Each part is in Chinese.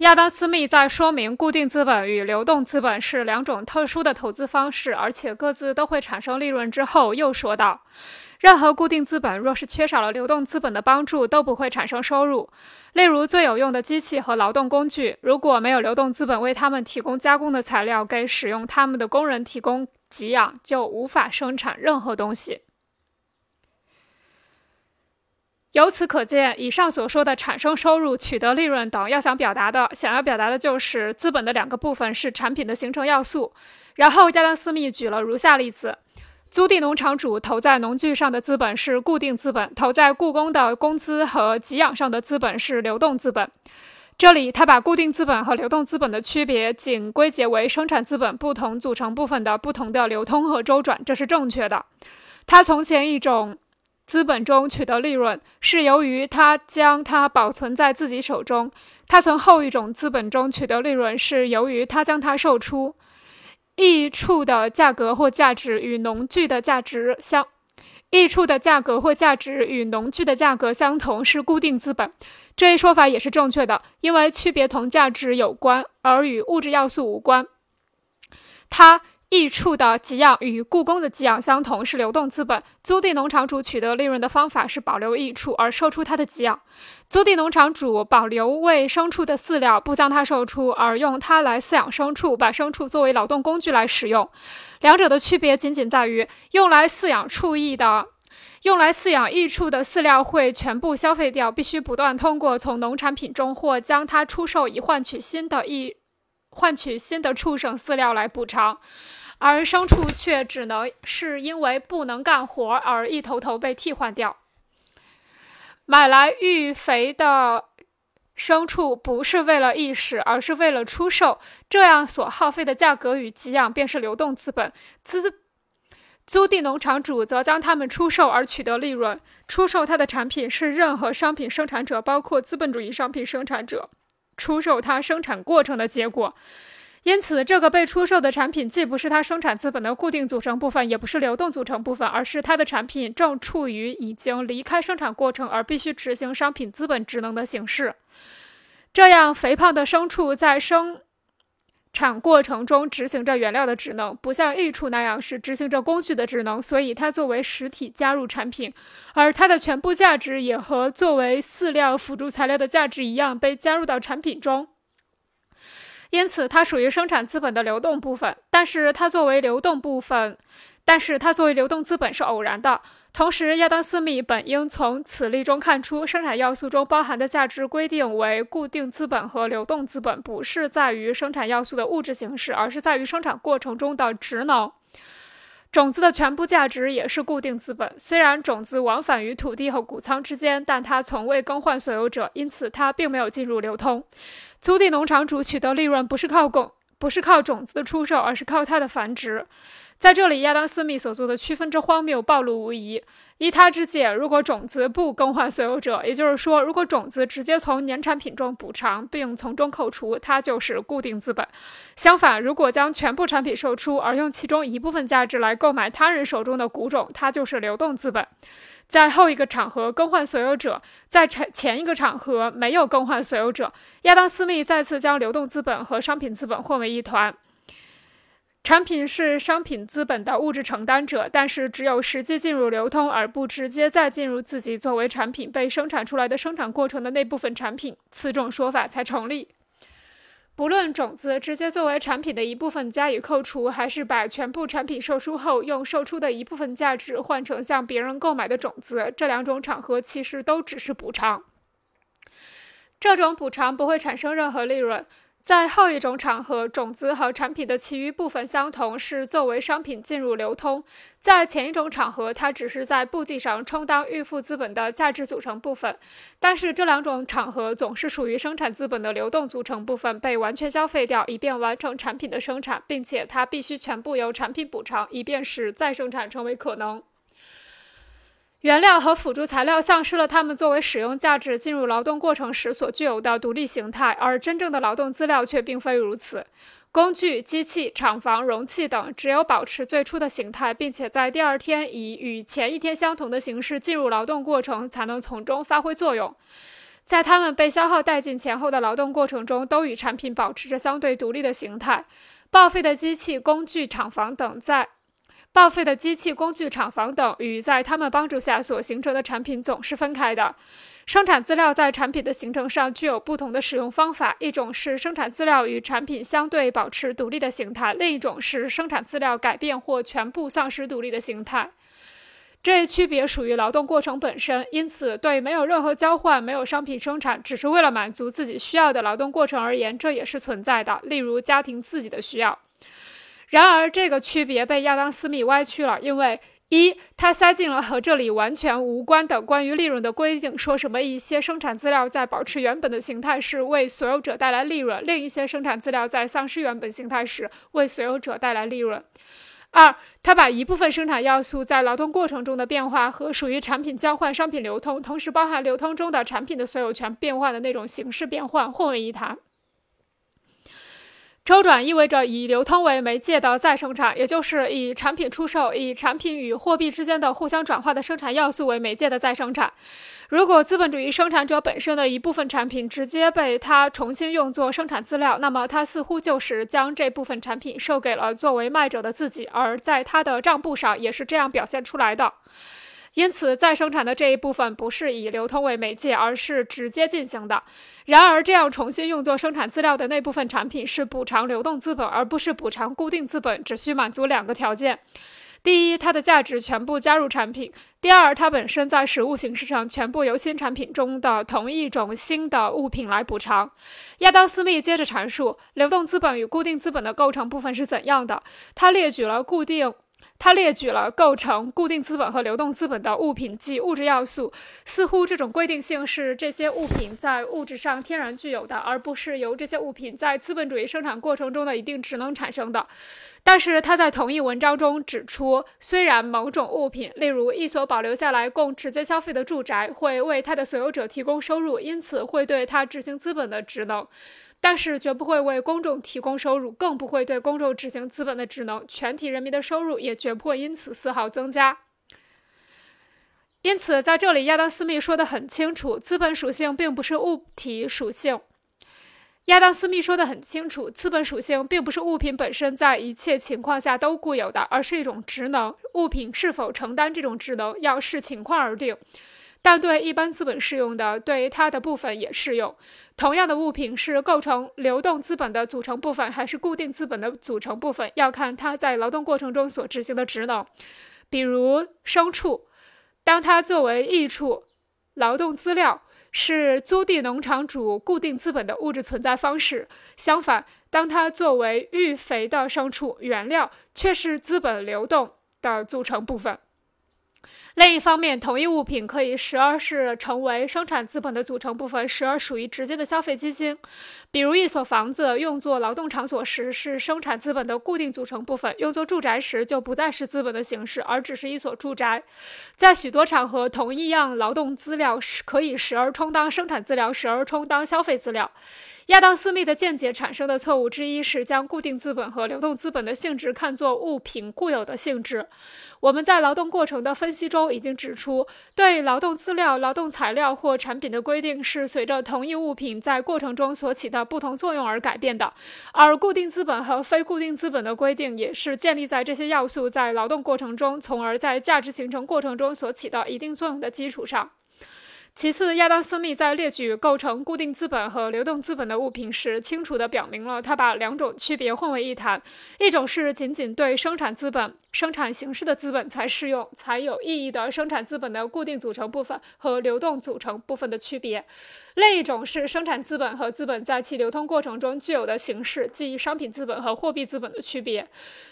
亚当·斯密在说明固定资本与流动资本是两种特殊的投资方式，而且各自都会产生利润之后，又说道：“任何固定资本若是缺少了流动资本的帮助，都不会产生收入。例如，最有用的机器和劳动工具，如果没有流动资本为他们提供加工的材料，给使用他们的工人提供给养，就无法生产任何东西。”由此可见，以上所说的产生收入、取得利润等，要想表达的、想要表达的就是资本的两个部分是产品的形成要素。然后，亚当·斯密举了如下例子：租地农场主投在农具上的资本是固定资本，投在雇工的工资和给养上的资本是流动资本。这里，他把固定资本和流动资本的区别仅归结为生产资本不同组成部分的不同的流通和周转，这是正确的。他从前一种。资本中取得利润，是由于他将它保存在自己手中；他从后一种资本中取得利润，是由于他将它售出。益处的价格或价值与农具的价值相，益处的价格或价值与农具的价格相同，是固定资本。这一说法也是正确的，因为区别同价值有关，而与物质要素无关。它。益处的给养与雇工的给养相同，是流动资本。租地农场主取得利润的方法是保留益处而售出它的给养。租地农场主保留喂牲畜的饲料，不将它售出，而用它来饲养牲畜，把牲畜作为劳动工具来使用。两者的区别仅仅在于，用来饲养畜益的、用来饲养益处的饲料会全部消费掉，必须不断通过从农产品中或将它出售以换取新的益、换取新的畜生饲料来补偿。而牲畜却只能是因为不能干活而一头头被替换掉。买来育肥的牲畜不是为了意识，而是为了出售，这样所耗费的价格与给养便是流动资本。资租地农场主则将它们出售而取得利润。出售他的产品是任何商品生产者，包括资本主义商品生产者，出售它生产过程的结果。因此，这个被出售的产品既不是它生产资本的固定组成部分，也不是流动组成部分，而是它的产品正处于已经离开生产过程而必须执行商品资本职能的形式。这样，肥胖的牲畜在生产过程中执行着原料的职能，不像益处那样是执行着工具的职能，所以它作为实体加入产品，而它的全部价值也和作为饲料辅助材料的价值一样被加入到产品中。因此，它属于生产资本的流动部分，但是它作为流动部分，但是它作为流动资本是偶然的。同时，亚当·斯密本应从此例中看出，生产要素中包含的价值规定为固定资本和流动资本，不是在于生产要素的物质形式，而是在于生产过程中的职能。种子的全部价值也是固定资本。虽然种子往返于土地和谷仓之间，但它从未更换所有者，因此它并没有进入流通。租地农场主取得利润不是靠种，不是靠种子的出售，而是靠它的繁殖。在这里，亚当·斯密所做的区分之荒谬暴露无遗。依他之见，如果种子不更换所有者，也就是说，如果种子直接从年产品中补偿并从中扣除，它就是固定资本。相反，如果将全部产品售出，而用其中一部分价值来购买他人手中的谷种，它就是流动资本。在后一个场合更换所有者，在前前一个场合没有更换所有者。亚当·斯密再次将流动资本和商品资本混为一团。产品是商品资本的物质承担者，但是只有实际进入流通而不直接再进入自己作为产品被生产出来的生产过程的那部分产品，此种说法才成立。不论种子直接作为产品的一部分加以扣除，还是把全部产品售出后用售出的一部分价值换成向别人购买的种子，这两种场合其实都只是补偿。这种补偿不会产生任何利润。在后一种场合，种子和产品的其余部分相同，是作为商品进入流通；在前一种场合，它只是在簿记上充当预付资本的价值组成部分。但是这两种场合总是属于生产资本的流动组成部分被完全消费掉，以便完成产品的生产，并且它必须全部由产品补偿，以便使再生产成为可能。原料和辅助材料丧失了它们作为使用价值进入劳动过程时所具有的独立形态，而真正的劳动资料却并非如此。工具、机器、厂房、容器等只有保持最初的形态，并且在第二天以与前一天相同的形式进入劳动过程，才能从中发挥作用。在它们被消耗殆尽前后的劳动过程中，都与产品保持着相对独立的形态。报废的机器、工具、厂房等在报废的机器、工具、厂房等与在他们帮助下所形成的产品总是分开的。生产资料在产品的形成上具有不同的使用方法，一种是生产资料与产品相对保持独立的形态，另一种是生产资料改变或全部丧失独立的形态。这一区别属于劳动过程本身，因此对没有任何交换、没有商品生产，只是为了满足自己需要的劳动过程而言，这也是存在的。例如家庭自己的需要。然而，这个区别被亚当·斯密歪曲了，因为一，他塞进了和这里完全无关的关于利润的规定，说什么一些生产资料在保持原本的形态时为所有者带来利润，另一些生产资料在丧失原本形态时为所有者带来利润。二，他把一部分生产要素在劳动过程中的变化和属于产品交换、商品流通，同时包含流通中的产品的所有权变换的那种形式变换混为一谈。周转意味着以流通为媒介的再生产，也就是以产品出售、以产品与货币之间的互相转化的生产要素为媒介的再生产。如果资本主义生产者本身的一部分产品直接被他重新用作生产资料，那么他似乎就是将这部分产品售给了作为卖者的自己，而在他的账簿上也是这样表现出来的。因此，再生产的这一部分不是以流通为媒介，而是直接进行的。然而，这样重新用作生产资料的那部分产品是补偿流动资本，而不是补偿固定资本，只需满足两个条件：第一，它的价值全部加入产品；第二，它本身在实物形式上全部由新产品中的同一种新的物品来补偿。亚当·斯密接着阐述流动资本与固定资本的构成部分是怎样的。他列举了固定。他列举了构成固定资本和流动资本的物品及物质要素，似乎这种规定性是这些物品在物质上天然具有的，而不是由这些物品在资本主义生产过程中的一定职能产生的。但是他在同一文章中指出，虽然某种物品，例如一所保留下来供直接消费的住宅，会为它的所有者提供收入，因此会对它执行资本的职能。但是绝不会为公众提供收入，更不会对公众执行资本的职能。全体人民的收入也绝不会因此丝毫增加。因此，在这里，亚当·斯密说得很清楚：资本属性并不是物体属性。亚当·斯密说得很清楚：资本属性并不是物品本身在一切情况下都固有的，而是一种职能。物品是否承担这种职能，要视情况而定。但对一般资本适用的，对它的部分也适用。同样的物品是构成流动资本的组成部分，还是固定资本的组成部分，要看它在劳动过程中所执行的职能。比如牲畜，当它作为益处劳动资料，是租地农场主固定资本的物质存在方式；相反，当它作为育肥的牲畜原料，却是资本流动的组成部分。另一方面，同一物品可以时而是成为生产资本的组成部分，时而属于直接的消费基金。比如，一所房子用作劳动场所时是生产资本的固定组成部分，用作住宅时就不再是资本的形式，而只是一所住宅。在许多场合，同一样劳动资料可以时而充当生产资料，时而充当消费资料。亚当·斯密的见解产生的错误之一是将固定资本和流动资本的性质看作物品固有的性质。我们在劳动过程的分分析中已经指出，对劳动资料、劳动材料或产品的规定是随着同一物品在过程中所起的不同作用而改变的，而固定资本和非固定资本的规定也是建立在这些要素在劳动过程中，从而在价值形成过程中所起到一定作用的基础上。其次，亚当·斯密在列举构成固定资本和流动资本的物品时，清楚地表明了他把两种区别混为一谈：一种是仅仅对生产资本、生产形式的资本才适用、才有意义的生产资本的固定组成部分和流动组成部分的区别；另一种是生产资本和资本在其流通过程中具有的形式，即商品资本和货币资本的区别。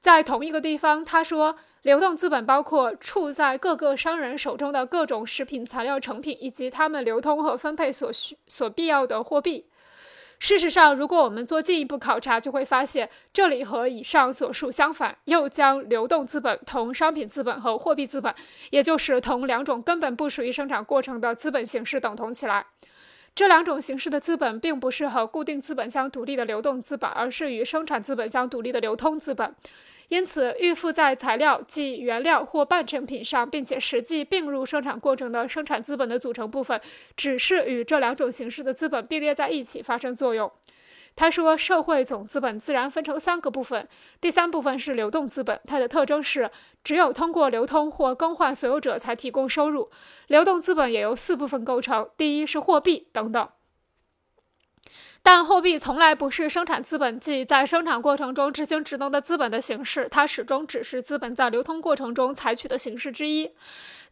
在同一个地方，他说。流动资本包括处在各个商人手中的各种食品材料成品，以及他们流通和分配所需所必要的货币。事实上，如果我们做进一步考察，就会发现这里和以上所述相反，又将流动资本同商品资本和货币资本，也就是同两种根本不属于生产过程的资本形式等同起来。这两种形式的资本并不是和固定资本相独立的流动资本，而是与生产资本相独立的流通资本。因此，预付在材料即原料或半成品上，并且实际并入生产过程的生产资本的组成部分，只是与这两种形式的资本并列在一起发生作用。他说，社会总资本自然分成三个部分，第三部分是流动资本，它的特征是只有通过流通或更换所有者才提供收入。流动资本也由四部分构成，第一是货币等等。但货币从来不是生产资本，即在生产过程中执行职能的资本的形式，它始终只是资本在流通过程中采取的形式之一。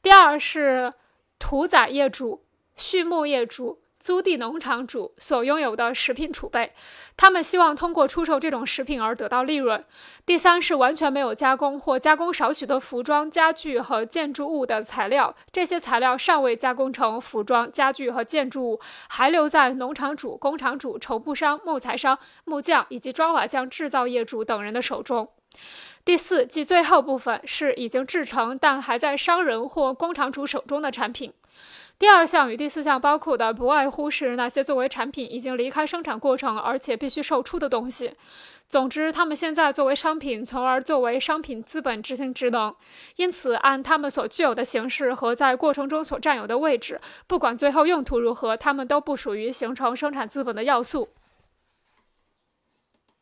第二是屠宰业主、畜牧业主。租地农场主所拥有的食品储备，他们希望通过出售这种食品而得到利润。第三是完全没有加工或加工少许的服装、家具和建筑物的材料，这些材料尚未加工成服装、家具和建筑物，还留在农场主、工厂主、绸布商、木材商、木匠以及砖瓦匠制造业主等人的手中。第四，即最后部分是已经制成但还在商人或工厂主手中的产品。第二项与第四项包括的不外乎是那些作为产品已经离开生产过程而且必须售出的东西。总之，他们现在作为商品，从而作为商品资本执行职能。因此，按他们所具有的形式和在过程中所占有的位置，不管最后用途如何，他们都不属于形成生产资本的要素。